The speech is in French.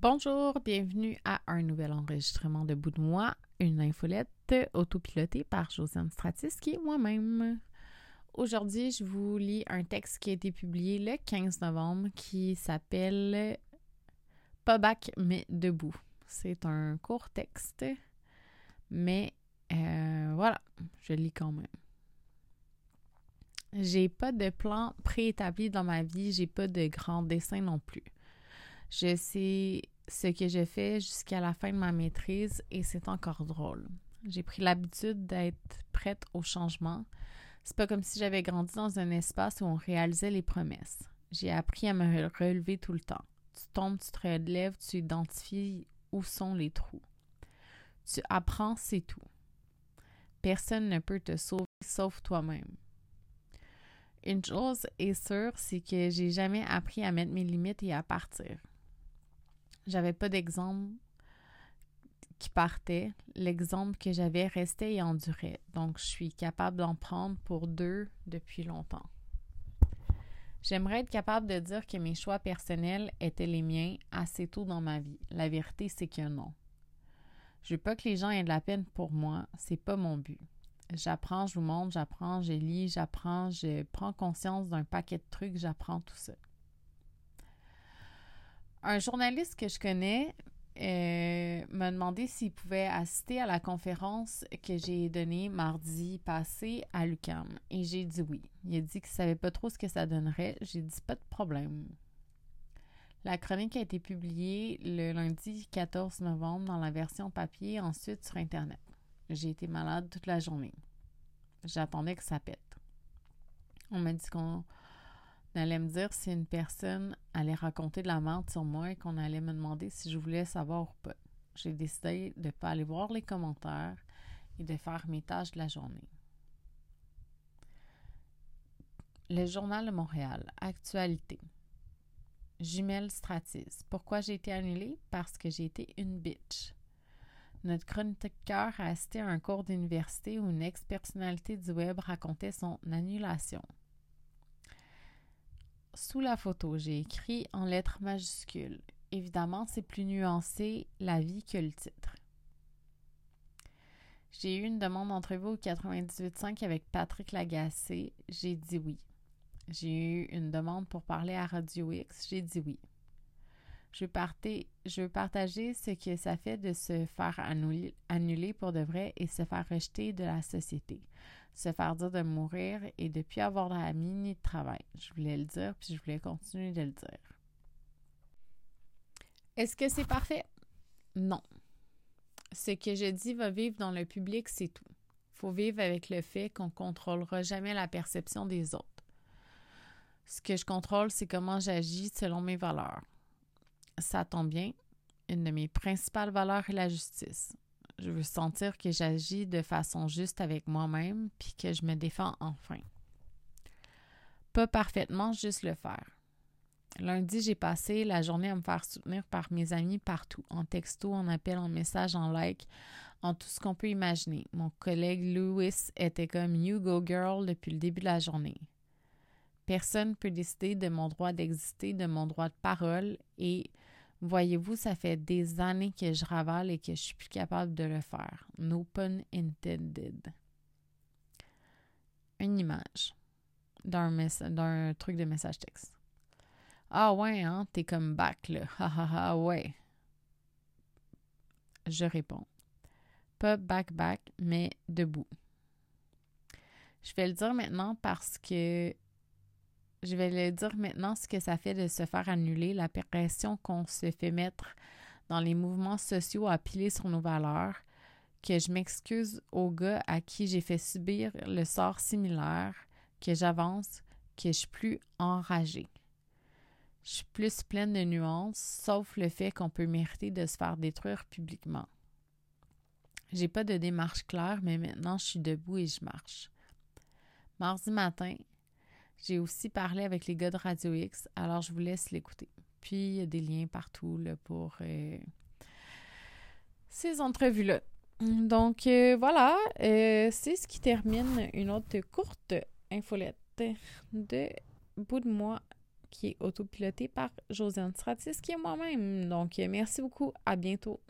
Bonjour, bienvenue à un nouvel enregistrement de Bout de moi, une infolette autopilotée par Josiane Stratis, qui est moi-même. Aujourd'hui, je vous lis un texte qui a été publié le 15 novembre qui s'appelle Pas bac, mais debout. C'est un court texte, mais euh, voilà, je lis quand même. J'ai pas de plan préétabli dans ma vie, j'ai pas de grand dessin non plus. Je sais ce que j'ai fait jusqu'à la fin de ma maîtrise et c'est encore drôle. J'ai pris l'habitude d'être prête au changement. C'est pas comme si j'avais grandi dans un espace où on réalisait les promesses. J'ai appris à me relever tout le temps. Tu tombes, tu te relèves, tu identifies où sont les trous. Tu apprends, c'est tout. Personne ne peut te sauver sauf toi-même. Une chose est sûre, c'est que j'ai jamais appris à mettre mes limites et à partir. J'avais pas d'exemple qui partait. L'exemple que j'avais restait et endurait. Donc, je suis capable d'en prendre pour deux depuis longtemps. J'aimerais être capable de dire que mes choix personnels étaient les miens assez tôt dans ma vie. La vérité, c'est que non. Je veux pas que les gens aient de la peine pour moi. C'est pas mon but. J'apprends, je vous montre, j'apprends, je lis, j'apprends, je prends conscience d'un paquet de trucs, j'apprends tout ça un journaliste que je connais euh, m'a demandé s'il pouvait assister à la conférence que j'ai donnée mardi passé à l'UCAM. Et j'ai dit oui. Il a dit qu'il ne savait pas trop ce que ça donnerait. J'ai dit pas de problème. La chronique a été publiée le lundi 14 novembre dans la version papier, ensuite sur Internet. J'ai été malade toute la journée. J'attendais que ça pète. On m'a dit qu'on allait me dire si une personne allait raconter de la merde sur moi et qu'on allait me demander si je voulais savoir ou pas. J'ai décidé de ne pas aller voir les commentaires et de faire mes tâches de la journée. Le Journal de Montréal, actualité. Jumelle Stratis. Pourquoi j'ai été annulée? Parce que j'ai été une bitch. Notre chroniqueur a assisté à un cours d'université où une ex-personnalité du web racontait son annulation. Sous la photo, j'ai écrit en lettres majuscules. Évidemment, c'est plus nuancé la vie que le titre. J'ai eu une demande d'entrevue au 98.5 avec Patrick Lagacé. J'ai dit oui. J'ai eu une demande pour parler à Radio X. J'ai dit oui. Je veux, partager ce que ça fait de se faire annuler pour de vrai et se faire rejeter de la société se faire dire de mourir et de plus avoir d'amis ni de travail. Je voulais le dire, puis je voulais continuer de le dire. Est-ce que c'est parfait? Non. Ce que je dis va vivre dans le public, c'est tout. Faut vivre avec le fait qu'on ne contrôlera jamais la perception des autres. Ce que je contrôle, c'est comment j'agis selon mes valeurs. Ça tombe bien. Une de mes principales valeurs est la justice je veux sentir que j'agis de façon juste avec moi-même, puis que je me défends enfin. Pas parfaitement, juste le faire. Lundi, j'ai passé la journée à me faire soutenir par mes amis partout, en texto, en appel, en message, en like, en tout ce qu'on peut imaginer. Mon collègue Louis était comme You Go Girl depuis le début de la journée. Personne ne peut décider de mon droit d'exister, de mon droit de parole et Voyez-vous, ça fait des années que je ravale et que je suis plus capable de le faire. No pun intended. Une image d'un truc de message texte. Ah ouais, hein, t'es comme back là. Ha ha ha, ouais. Je réponds. Pas back back, mais debout. Je vais le dire maintenant parce que je vais le dire maintenant ce que ça fait de se faire annuler, la pression qu'on se fait mettre dans les mouvements sociaux à piler sur nos valeurs, que je m'excuse aux gars à qui j'ai fait subir le sort similaire, que j'avance, que je suis plus enragée. Je suis plus pleine de nuances, sauf le fait qu'on peut mériter de se faire détruire publiquement. J'ai pas de démarche claire, mais maintenant je suis debout et je marche. Mardi matin, j'ai aussi parlé avec les gars de Radio X, alors je vous laisse l'écouter. Puis, il y a des liens partout là, pour euh, ces entrevues-là. Donc, euh, voilà, euh, c'est ce qui termine une autre courte infolette de bout de moi qui est autopiloté par Josiane Stratis, qui est moi-même. Donc, merci beaucoup. À bientôt.